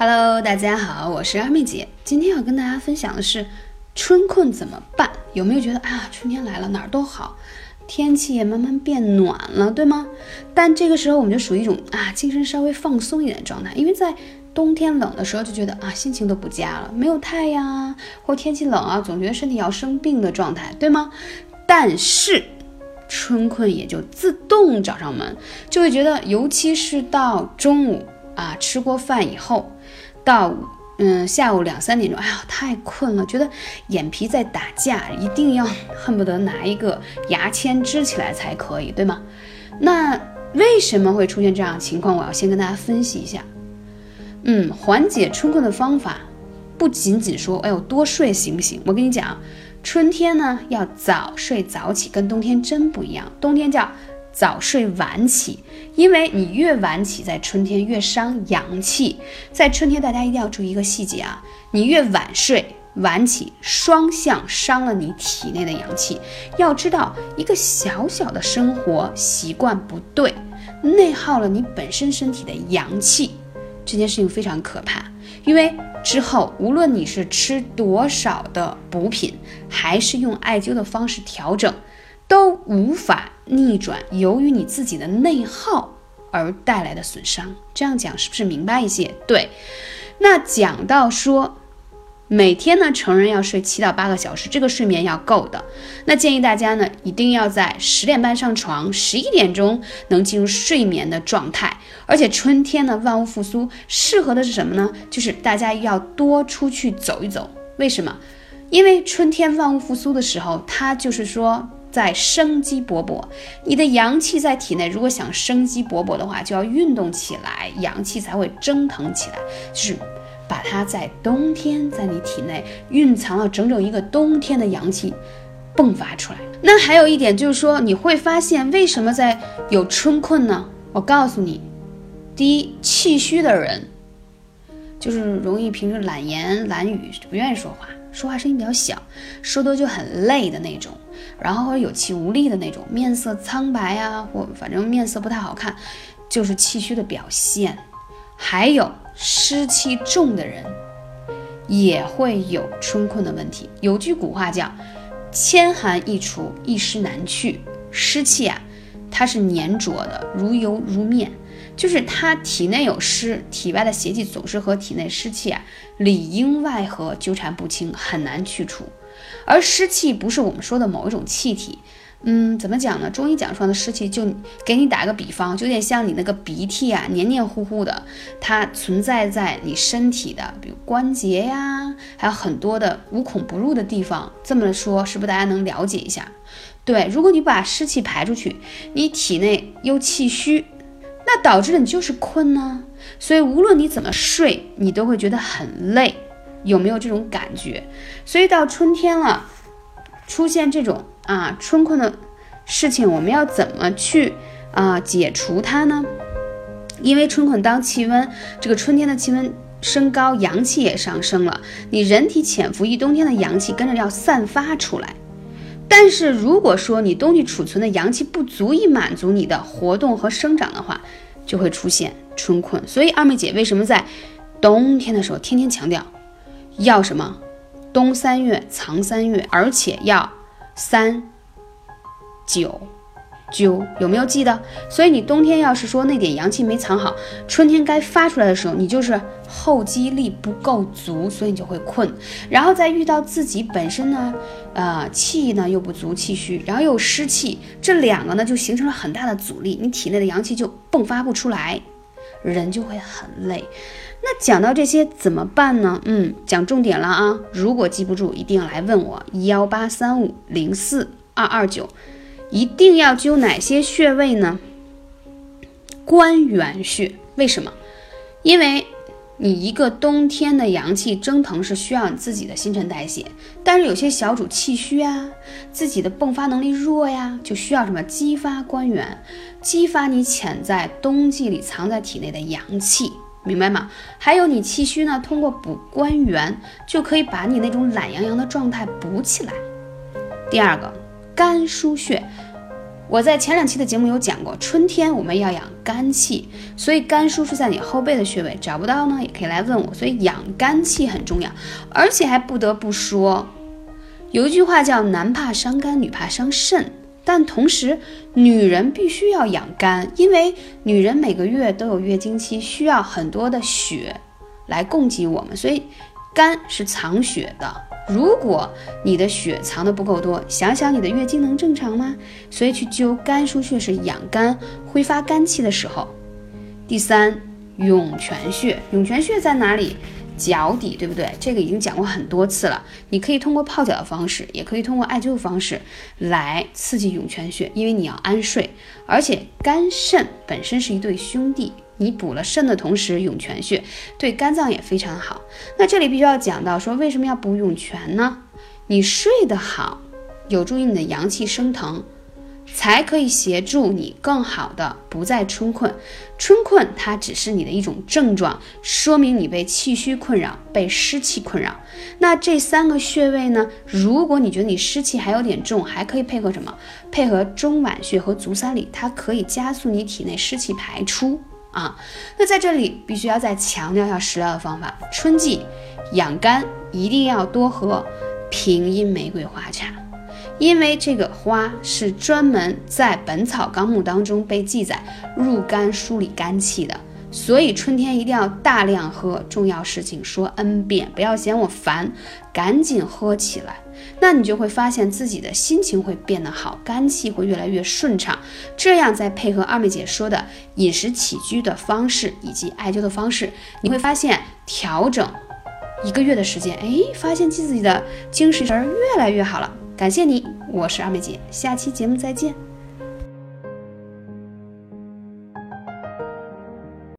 Hello，大家好，我是二妹姐。今天要跟大家分享的是春困怎么办？有没有觉得啊，春天来了，哪儿都好，天气也慢慢变暖了，对吗？但这个时候我们就属于一种啊，精神稍微放松一点的状态，因为在冬天冷的时候就觉得啊，心情都不佳了，没有太阳啊，或天气冷啊，总觉得身体要生病的状态，对吗？但是春困也就自动找上门，就会觉得，尤其是到中午啊，吃过饭以后。到嗯下午两三点钟，哎呀太困了，觉得眼皮在打架，一定要 恨不得拿一个牙签支起来才可以，对吗？那为什么会出现这样情况？我要先跟大家分析一下。嗯，缓解春困的方法不仅仅说，哎呦多睡行不行？我跟你讲，春天呢要早睡早起，跟冬天真不一样。冬天叫。早睡晚起，因为你越晚起，在春天越伤阳气。在春天，大家一定要注意一个细节啊，你越晚睡晚起，双向伤了你体内的阳气。要知道，一个小小的生活习惯不对，内耗了你本身身体的阳气，这件事情非常可怕。因为之后，无论你是吃多少的补品，还是用艾灸的方式调整。都无法逆转由于你自己的内耗而带来的损伤。这样讲是不是明白一些？对。那讲到说，每天呢，成人要睡七到八个小时，这个睡眠要够的。那建议大家呢，一定要在十点半上床，十一点钟能进入睡眠的状态。而且春天呢，万物复苏，适合的是什么呢？就是大家要多出去走一走。为什么？因为春天万物复苏的时候，它就是说。在生机勃勃，你的阳气在体内，如果想生机勃勃的话，就要运动起来，阳气才会蒸腾起来。就是把它在冬天在你体内蕴藏了整整一个冬天的阳气迸发出来。那还有一点就是说，你会发现为什么在有春困呢？我告诉你，第一，气虚的人就是容易平时懒言懒语，不愿意说话。说话声音比较小，说多就很累的那种，然后有气无力的那种，面色苍白啊，或反正面色不太好看，就是气虚的表现。还有湿气重的人，也会有春困的问题。有句古话叫“千寒易除，一湿难去”，湿气啊，它是粘着的，如油如面。就是他体内有湿，体外的邪气总是和体内湿气啊里应外合，纠缠不清，很难去除。而湿气不是我们说的某一种气体，嗯，怎么讲呢？中医讲说的湿气，就给你打个比方，就有点像你那个鼻涕啊，黏黏糊糊的，它存在在你身体的，比如关节呀，还有很多的无孔不入的地方。这么说，是不是大家能了解一下？对，如果你把湿气排出去，你体内又气虚。那导致了你就是困呢，所以无论你怎么睡，你都会觉得很累，有没有这种感觉？所以到春天了，出现这种啊春困的事情，我们要怎么去啊解除它呢？因为春困当气温这个春天的气温升高，阳气也上升了，你人体潜伏一冬天的阳气跟着要散发出来。但是如果说你冬季储存的阳气不足以满足你的活动和生长的话，就会出现春困。所以二妹姐为什么在冬天的时候天天强调要什么冬三月藏三月，而且要三九。灸有没有记得？所以你冬天要是说那点阳气没藏好，春天该发出来的时候，你就是后肌力不够足，所以你就会困。然后再遇到自己本身呢，呃，气呢又不足，气虚，然后又湿气，这两个呢就形成了很大的阻力，你体内的阳气就迸发不出来，人就会很累。那讲到这些怎么办呢？嗯，讲重点了啊！如果记不住，一定要来问我幺八三五零四二二九。一定要灸哪些穴位呢？关元穴，为什么？因为你一个冬天的阳气蒸腾是需要你自己的新陈代谢，但是有些小主气虚啊，自己的迸发能力弱呀，就需要什么激发关元，激发你潜在冬季里藏在体内的阳气，明白吗？还有你气虚呢，通过补关元就可以把你那种懒洋洋的状态补起来。第二个。肝腧穴，我在前两期的节目有讲过，春天我们要养肝气，所以肝腧是在你后背的穴位，找不到呢也可以来问我。所以养肝气很重要，而且还不得不说，有一句话叫“男怕伤肝，女怕伤肾”，但同时女人必须要养肝，因为女人每个月都有月经期，需要很多的血来供给我们，所以肝是藏血的。如果你的血藏的不够多，想想你的月经能正常吗？所以去灸肝腧穴是养肝、挥发肝气的时候。第三，涌泉穴，涌泉穴在哪里？脚底，对不对？这个已经讲过很多次了。你可以通过泡脚的方式，也可以通过艾灸的方式来刺激涌泉穴，因为你要安睡，而且肝肾本身是一对兄弟。你补了肾的同时，涌泉穴对肝脏也非常好。那这里必须要讲到说，为什么要补涌泉呢？你睡得好，有助于你的阳气升腾，才可以协助你更好的不再春困。春困它只是你的一种症状，说明你被气虚困扰，被湿气困扰。那这三个穴位呢？如果你觉得你湿气还有点重，还可以配合什么？配合中脘穴和足三里，它可以加速你体内湿气排出。啊，那在这里必须要再强调一下食疗的方法。春季养肝一定要多喝平阴玫瑰花茶，因为这个花是专门在《本草纲目》当中被记载入肝梳理肝气的。所以春天一定要大量喝，重要事情说 n 遍，不要嫌我烦，赶紧喝起来。那你就会发现自己的心情会变得好，肝气会越来越顺畅。这样再配合二妹姐说的饮食起居的方式以及艾灸的方式，你会发现调整一个月的时间，哎，发现自己的精神神越来越好了。感谢你，我是二妹姐，下期节目再见。